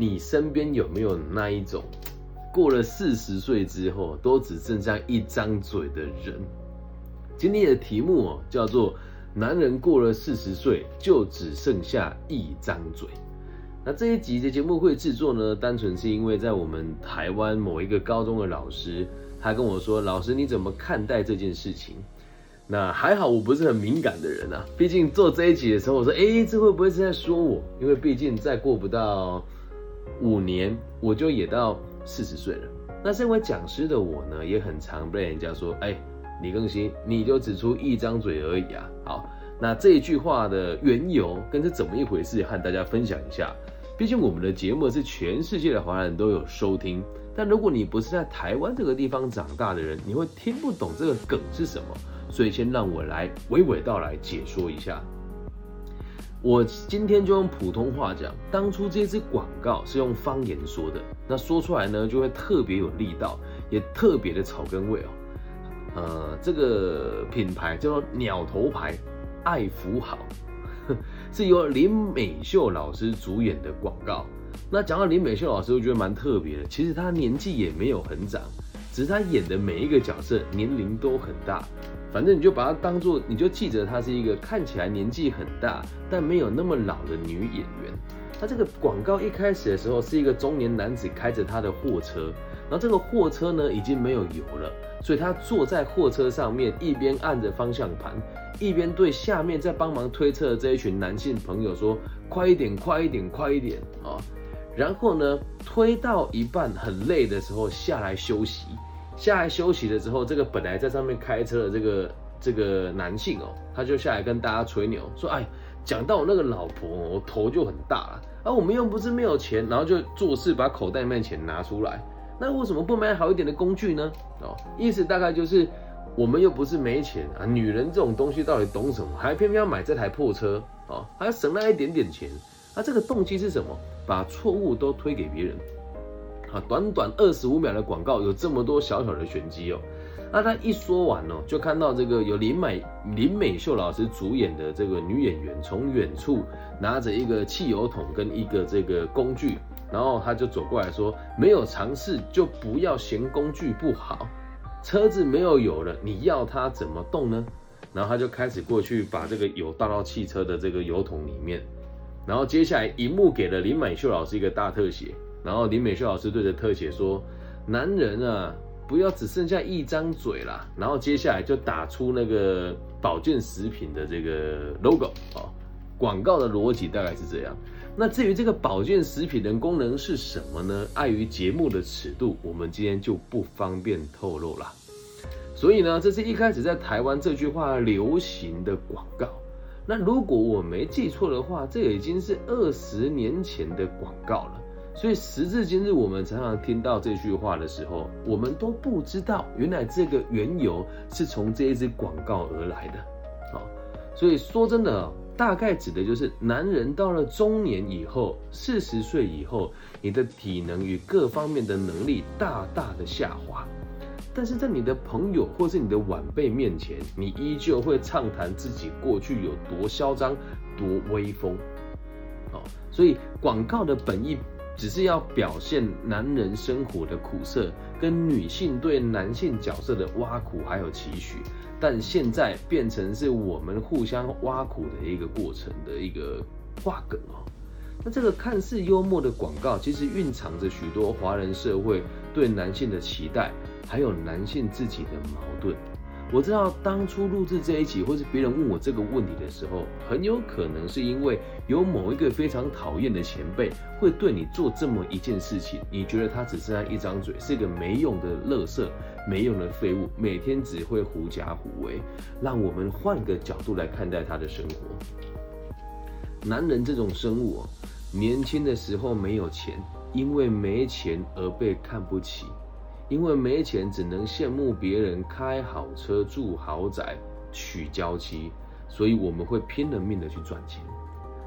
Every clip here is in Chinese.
你身边有没有那一种过了四十岁之后都只剩下一张嘴的人？今天的题目哦，叫做“男人过了四十岁就只剩下一张嘴”。那这一集的节目会制作呢，单纯是因为在我们台湾某一个高中的老师，他跟我说：“老师，你怎么看待这件事情？”那还好，我不是很敏感的人啊。毕竟做这一集的时候，我说：“哎，这会不会是在说我？”因为毕竟再过不到五年，我就也到四十岁了。那身为讲师的我呢，也很常被人家说：“哎，李更新，你就只出一张嘴而已啊。”好，那这一句话的缘由跟是怎么一回事，和大家分享一下。毕竟我们的节目是全世界的华人都有收听，但如果你不是在台湾这个地方长大的人，你会听不懂这个梗是什么。所以先让我来娓娓道来解说一下。我今天就用普通话讲，当初这支广告是用方言说的，那说出来呢就会特别有力道，也特别的草根味哦。呃，这个品牌叫做鸟头牌爱福好，是由林美秀老师主演的广告。那讲到林美秀老师，我觉得蛮特别的，其实她年纪也没有很长，只是她演的每一个角色年龄都很大。反正你就把它当做，你就记着她是一个看起来年纪很大，但没有那么老的女演员。她这个广告一开始的时候是一个中年男子开着他的货车，然后这个货车呢已经没有油了，所以他坐在货车上面，一边按着方向盘，一边对下面在帮忙推车的这一群男性朋友说：“快一点，快一点，快一点啊！”然后呢，推到一半很累的时候下来休息。下来休息了之后，这个本来在上面开车的这个这个男性哦，他就下来跟大家吹牛说：“哎，讲到我那个老婆，我头就很大了。而我们又不是没有钱，然后就做事把口袋里面钱拿出来。那为什么不买好一点的工具呢？哦，意思大概就是我们又不是没钱啊。女人这种东西到底懂什么？还偏偏要买这台破车哦，还要省那一点点钱。那这个动机是什么？把错误都推给别人。”啊，短短二十五秒的广告有这么多小小的玄机哦。那他一说完哦，就看到这个有林美林美秀老师主演的这个女演员从远处拿着一个汽油桶跟一个这个工具，然后他就走过来说：“没有尝试就不要嫌工具不好，车子没有油了，你要它怎么动呢？”然后他就开始过去把这个油倒到汽车的这个油桶里面，然后接下来荧幕给了林美秀老师一个大特写。然后林美秀老师对着特写说：“男人啊，不要只剩下一张嘴啦。”然后接下来就打出那个保健食品的这个 logo 啊，广告的逻辑大概是这样。那至于这个保健食品的功能是什么呢？碍于节目的尺度，我们今天就不方便透露了。所以呢，这是一开始在台湾这句话流行的广告。那如果我没记错的话，这已经是二十年前的广告了。所以时至今日，我们常常听到这句话的时候，我们都不知道原来这个缘由是从这一支广告而来的。好，所以说真的，大概指的就是男人到了中年以后，四十岁以后，你的体能与各方面的能力大大的下滑，但是在你的朋友或是你的晚辈面前，你依旧会畅谈自己过去有多嚣张、多威风。好，所以广告的本意。只是要表现男人生活的苦涩，跟女性对男性角色的挖苦还有期许，但现在变成是我们互相挖苦的一个过程的一个话梗哦。那这个看似幽默的广告，其实蕴藏着许多华人社会对男性的期待，还有男性自己的矛盾。我知道当初录制这一集，或是别人问我这个问题的时候，很有可能是因为有某一个非常讨厌的前辈会对你做这么一件事情，你觉得他只剩下一张嘴，是个没用的垃圾、没用的废物，每天只会狐假虎威。让我们换个角度来看待他的生活。男人这种生物，年轻的时候没有钱，因为没钱而被看不起。因为没钱，只能羡慕别人开好车、住豪宅、娶娇妻，所以我们会拼了命的去赚钱。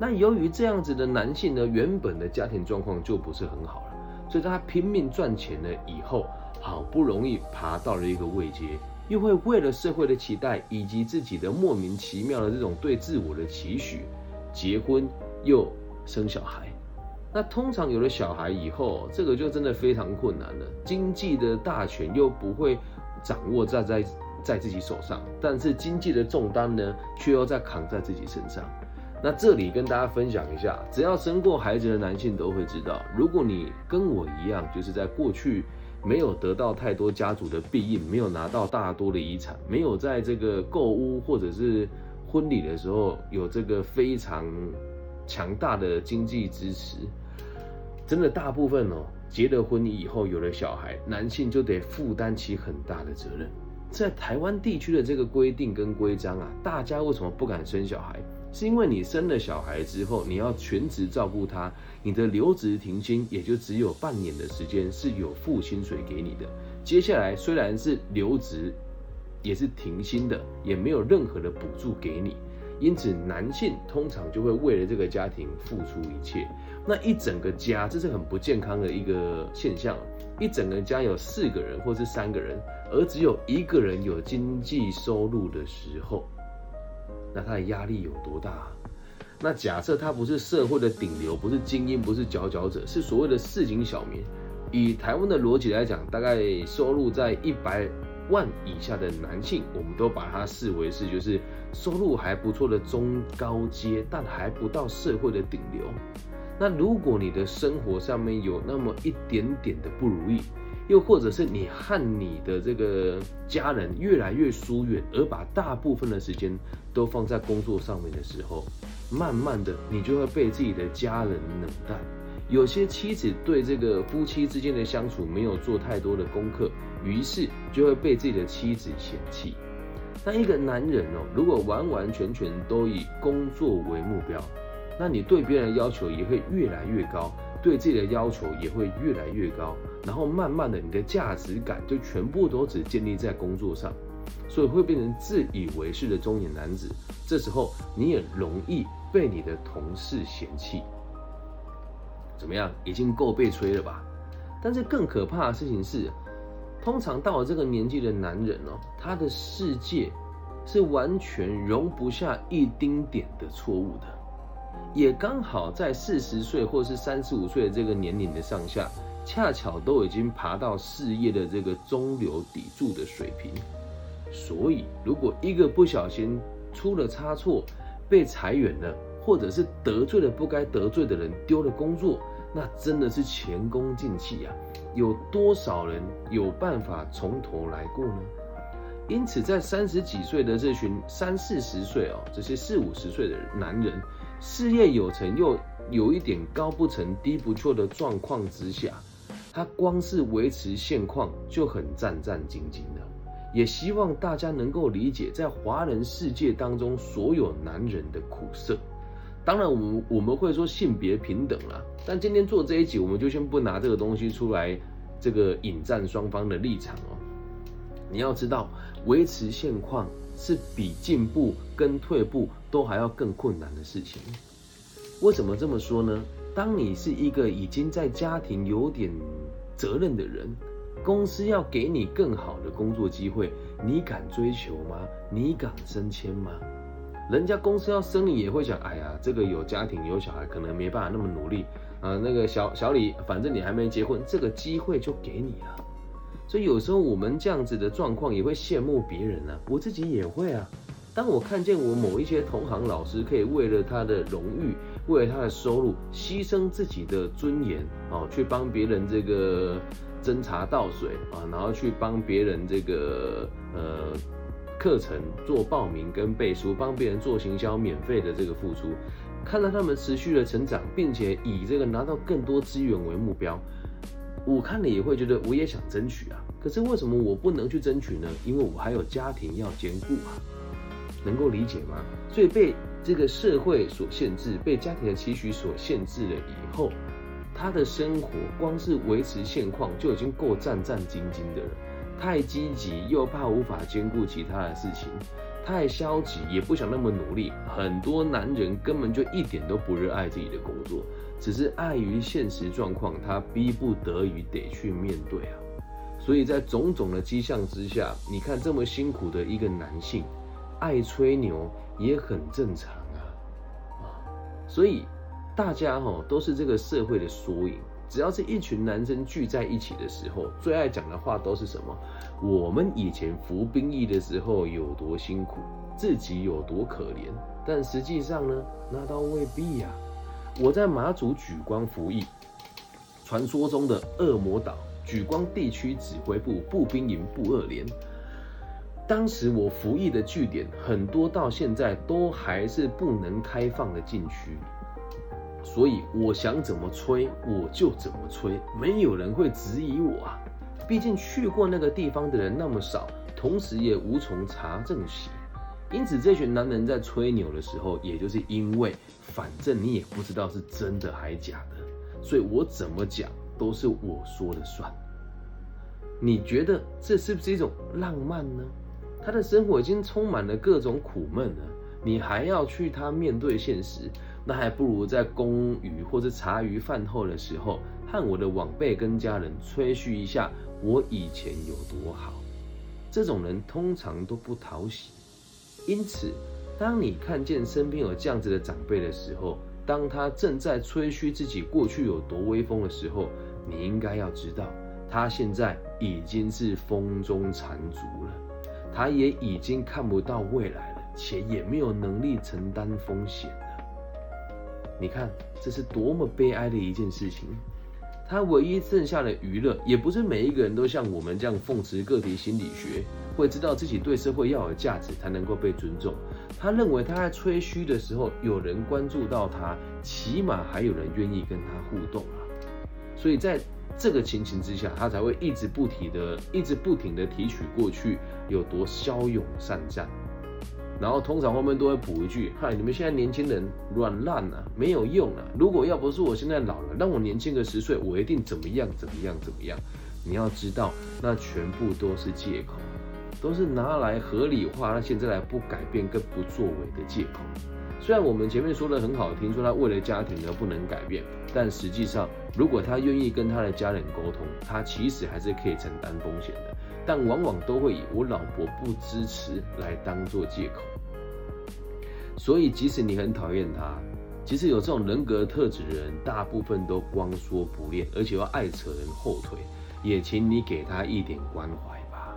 那由于这样子的男性呢，原本的家庭状况就不是很好了，所以他拼命赚钱了以后，好不容易爬到了一个位阶，又会为了社会的期待以及自己的莫名其妙的这种对自我的期许，结婚又生小孩。那通常有了小孩以后，这个就真的非常困难了。经济的大权又不会掌握在在在自己手上，但是经济的重担呢，却又在扛在自己身上。那这里跟大家分享一下，只要生过孩子的男性都会知道，如果你跟我一样，就是在过去没有得到太多家族的庇应，没有拿到大多的遗产，没有在这个购物或者是婚礼的时候有这个非常强大的经济支持。真的大部分哦，结了婚以后有了小孩，男性就得负担起很大的责任。在台湾地区的这个规定跟规章啊，大家为什么不敢生小孩？是因为你生了小孩之后，你要全职照顾他，你的留职停薪也就只有半年的时间是有付薪水给你的。接下来虽然是留职，也是停薪的，也没有任何的补助给你。因此，男性通常就会为了这个家庭付出一切。那一整个家，这是很不健康的一个现象。一整个家有四个人或是三个人，而只有一个人有经济收入的时候，那他的压力有多大？那假设他不是社会的顶流，不是精英，不是佼佼者，是所谓的市井小民。以台湾的逻辑来讲，大概收入在一百。万以下的男性，我们都把它视为是就是收入还不错的中高阶，但还不到社会的顶流。那如果你的生活上面有那么一点点的不如意，又或者是你和你的这个家人越来越疏远，而把大部分的时间都放在工作上面的时候，慢慢的你就会被自己的家人冷淡。有些妻子对这个夫妻之间的相处没有做太多的功课，于是就会被自己的妻子嫌弃。那一个男人哦，如果完完全全都以工作为目标，那你对别人的要求也会越来越高，对自己的要求也会越来越高，然后慢慢的你的价值感就全部都只建立在工作上，所以会变成自以为是的中年男子。这时候你也容易被你的同事嫌弃。怎么样？已经够被吹了吧？但是更可怕的事情是，通常到了这个年纪的男人哦，他的世界是完全容不下一丁点的错误的，也刚好在四十岁或是三十五岁的这个年龄的上下，恰巧都已经爬到事业的这个中流砥柱的水平。所以，如果一个不小心出了差错，被裁员了。或者是得罪了不该得罪的人，丢了工作，那真的是前功尽弃啊！有多少人有办法从头来过呢？因此，在三十几岁的这群三四十岁哦，这些四五十岁的男人，事业有成又有一点高不成低不就的状况之下，他光是维持现况就很战战兢兢的。也希望大家能够理解，在华人世界当中，所有男人的苦涩。当然，我们我们会说性别平等啦，但今天做这一集，我们就先不拿这个东西出来，这个引战双方的立场哦。你要知道，维持现况是比进步跟退步都还要更困难的事情。为什么这么说呢？当你是一个已经在家庭有点责任的人，公司要给你更好的工作机会，你敢追求吗？你敢升迁吗？人家公司要升你，也会想，哎呀，这个有家庭有小孩，可能没办法那么努力啊。那个小小李，反正你还没结婚，这个机会就给你了。所以有时候我们这样子的状况，也会羡慕别人啊。我自己也会啊。当我看见我某一些同行老师，可以为了他的荣誉，为了他的收入，牺牲自己的尊严哦，去帮别人这个斟茶倒水啊，然后去帮别人这个呃。课程做报名跟背书，帮别人做行销，免费的这个付出，看到他们持续的成长，并且以这个拿到更多资源为目标，我看了也会觉得我也想争取啊。可是为什么我不能去争取呢？因为我还有家庭要兼顾啊，能够理解吗？所以被这个社会所限制，被家庭的期许所限制了以后，他的生活光是维持现况就已经够战战兢兢的了。太积极又怕无法兼顾其他的事情，太消极也不想那么努力。很多男人根本就一点都不热爱自己的工作，只是碍于现实状况，他逼不得已得去面对啊。所以在种种的迹象之下，你看这么辛苦的一个男性，爱吹牛也很正常啊啊。所以大家哈都是这个社会的缩影。只要是一群男生聚在一起的时候，最爱讲的话都是什么？我们以前服兵役的时候有多辛苦，自己有多可怜。但实际上呢，那倒未必呀。我在马祖举光服役，传说中的恶魔岛举光地区指挥部步兵营步二连。当时我服役的据点很多，到现在都还是不能开放的禁区。所以我想怎么吹我就怎么吹，没有人会质疑我啊。毕竟去过那个地方的人那么少，同时也无从查证起。因此，这群男人在吹牛的时候，也就是因为反正你也不知道是真的还假的，所以我怎么讲都是我说了算。你觉得这是不是一种浪漫呢？他的生活已经充满了各种苦闷了，你还要去他面对现实？那还不如在公余或者茶余饭后的时候，和我的晚辈跟家人吹嘘一下我以前有多好。这种人通常都不讨喜，因此，当你看见身边有这样子的长辈的时候，当他正在吹嘘自己过去有多威风的时候，你应该要知道，他现在已经是风中残烛了，他也已经看不到未来，且也没有能力承担风险的。你看，这是多么悲哀的一件事情。他唯一剩下的娱乐，也不是每一个人都像我们这样奉持个体心理学，会知道自己对社会要有价值才能够被尊重。他认为他在吹嘘的时候，有人关注到他，起码还有人愿意跟他互动啊。所以在这个情形之下，他才会一直不停的、一直不停的提取过去有多骁勇善战。然后通常后面都会补一句：“嗨，你们现在年轻人软烂了，没有用了。如果要不是我现在老了，让我年轻个十岁，我一定怎么样怎么样怎么样。”你要知道，那全部都是借口，都是拿来合理化那现在来不改变跟不作为的借口。虽然我们前面说的很好听，说他为了家庭而不能改变，但实际上，如果他愿意跟他的家人沟通，他其实还是可以承担风险的。但往往都会以我老婆不支持来当做借口，所以即使你很讨厌他，其实有这种人格特质的人，大部分都光说不练，而且要爱扯人后腿，也请你给他一点关怀吧。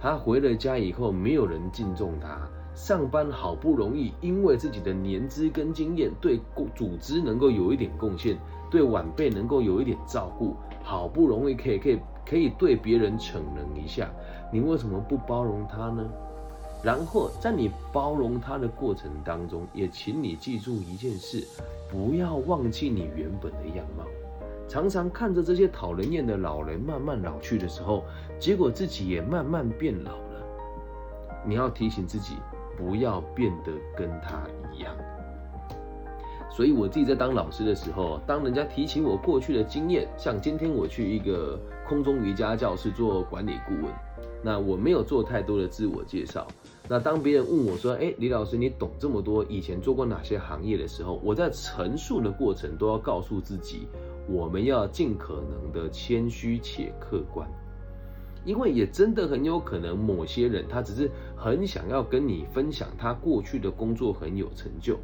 他回了家以后，没有人敬重他，上班好不容易，因为自己的年资跟经验，对组织能够有一点贡献，对晚辈能够有一点照顾，好不容易可以可以。可以对别人逞能一下，你为什么不包容他呢？然后在你包容他的过程当中，也请你记住一件事，不要忘记你原本的样貌。常常看着这些讨人厌的老人慢慢老去的时候，结果自己也慢慢变老了。你要提醒自己，不要变得跟他一样。所以我自己在当老师的时候，当人家提起我过去的经验，像今天我去一个空中瑜伽教室做管理顾问，那我没有做太多的自我介绍。那当别人问我说：“哎，李老师，你懂这么多，以前做过哪些行业的时候？”我在陈述的过程都要告诉自己，我们要尽可能的谦虚且客观，因为也真的很有可能某些人他只是很想要跟你分享他过去的工作很有成就。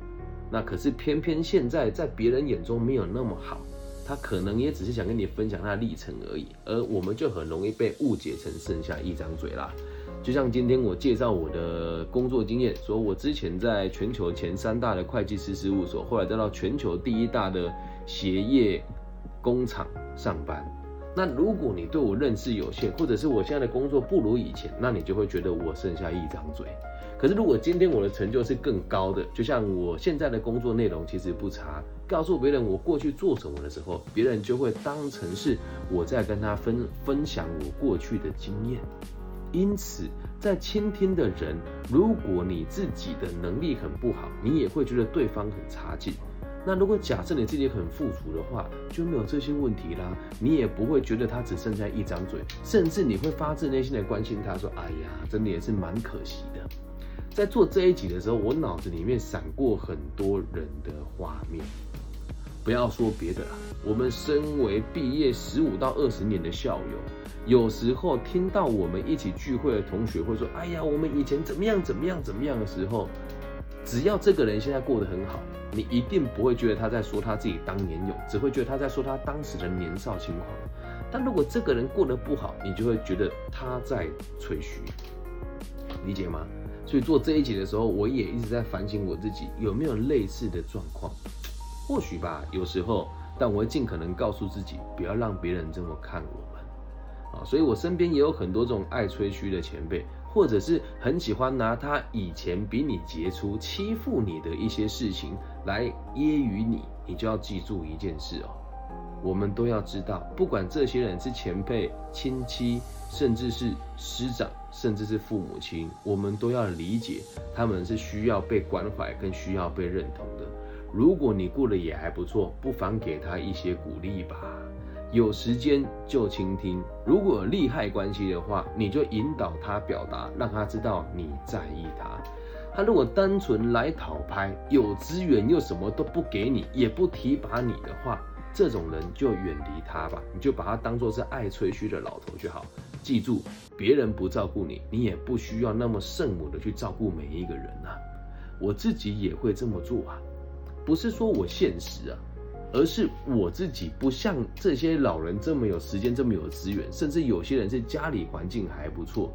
那可是偏偏现在在别人眼中没有那么好，他可能也只是想跟你分享他的历程而已，而我们就很容易被误解成剩下一张嘴啦。就像今天我介绍我的工作经验，说我之前在全球前三大的会计师事务所，后来再到全球第一大的鞋业工厂上班。那如果你对我认识有限，或者是我现在的工作不如以前，那你就会觉得我剩下一张嘴。可是，如果今天我的成就是更高的，就像我现在的工作内容其实不差，告诉别人我过去做什么的时候，别人就会当成是我在跟他分分享我过去的经验。因此，在倾听的人，如果你自己的能力很不好，你也会觉得对方很差劲。那如果假设你自己很富足的话，就没有这些问题啦，你也不会觉得他只剩下一张嘴，甚至你会发自内心的关心他，说：“哎呀，真的也是蛮可惜的。”在做这一集的时候，我脑子里面闪过很多人的画面。不要说别的了，我们身为毕业十五到二十年的校友，有时候听到我们一起聚会的同学会说：“哎呀，我们以前怎么样怎么样怎么样的时候，只要这个人现在过得很好，你一定不会觉得他在说他自己当年勇，只会觉得他在说他当时的年少轻狂。但如果这个人过得不好，你就会觉得他在吹嘘，理解吗？所以做这一集的时候，我也一直在反省我自己有没有类似的状况。或许吧，有时候，但我会尽可能告诉自己，不要让别人这么看我们。啊，所以我身边也有很多这种爱吹嘘的前辈，或者是很喜欢拿他以前比你杰出、欺负你的一些事情来揶揄你。你就要记住一件事哦。我们都要知道，不管这些人是前辈、亲戚，甚至是师长，甚至是父母亲，我们都要理解他们是需要被关怀，跟需要被认同的。如果你过得也还不错，不妨给他一些鼓励吧。有时间就倾听，如果有利害关系的话，你就引导他表达，让他知道你在意他。他如果单纯来讨拍，有资源又什么都不给你，也不提拔你的话，这种人就远离他吧，你就把他当做是爱吹嘘的老头就好。记住，别人不照顾你，你也不需要那么圣母的去照顾每一个人啊。我自己也会这么做啊，不是说我现实啊，而是我自己不像这些老人这么有时间，这么有资源，甚至有些人是家里环境还不错，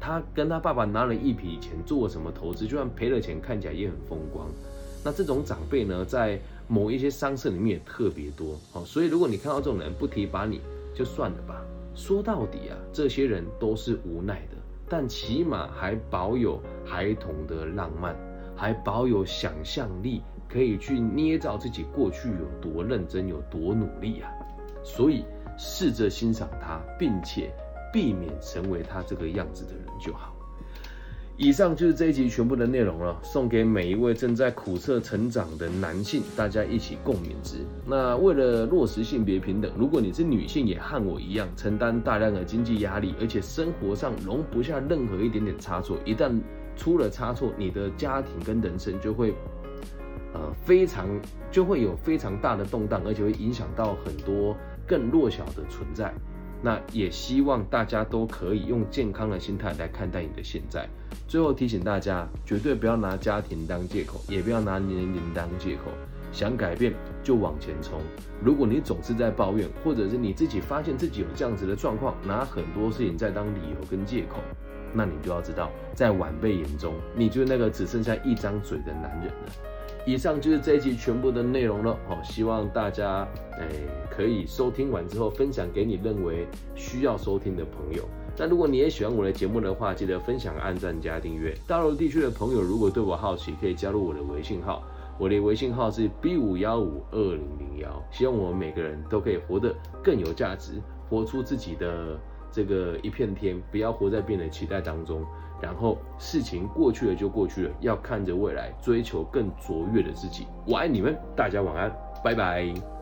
他跟他爸爸拿了一笔钱做什么投资，就算赔了钱，看起来也很风光。那这种长辈呢，在某一些商社里面也特别多，好，所以如果你看到这种人不提拔你，就算了吧。说到底啊，这些人都是无奈的，但起码还保有孩童的浪漫，还保有想象力，可以去捏造自己过去有多认真、有多努力啊。所以试着欣赏他，并且避免成为他这个样子的人就好。以上就是这一集全部的内容了，送给每一位正在苦涩成长的男性，大家一起共勉之。那为了落实性别平等，如果你是女性，也和我一样承担大量的经济压力，而且生活上容不下任何一点点差错，一旦出了差错，你的家庭跟人生就会，呃，非常就会有非常大的动荡，而且会影响到很多更弱小的存在。那也希望大家都可以用健康的心态来看待你的现在。最后提醒大家，绝对不要拿家庭当借口，也不要拿年龄当借口。想改变就往前冲。如果你总是在抱怨，或者是你自己发现自己有这样子的状况，拿很多事情在当理由跟借口，那你就要知道，在晚辈眼中，你就是那个只剩下一张嘴的男人了。以上就是这一集全部的内容了，好，希望大家诶可以收听完之后分享给你认为需要收听的朋友。那如果你也喜欢我的节目的话，记得分享、按赞、加订阅。大陆地区的朋友如果对我好奇，可以加入我的微信号，我的微信号是 B 五幺五二零零幺。希望我们每个人都可以活得更有价值，活出自己的这个一片天，不要活在别人的期待当中。然后事情过去了就过去了，要看着未来，追求更卓越的自己。我爱你们，大家晚安，拜拜。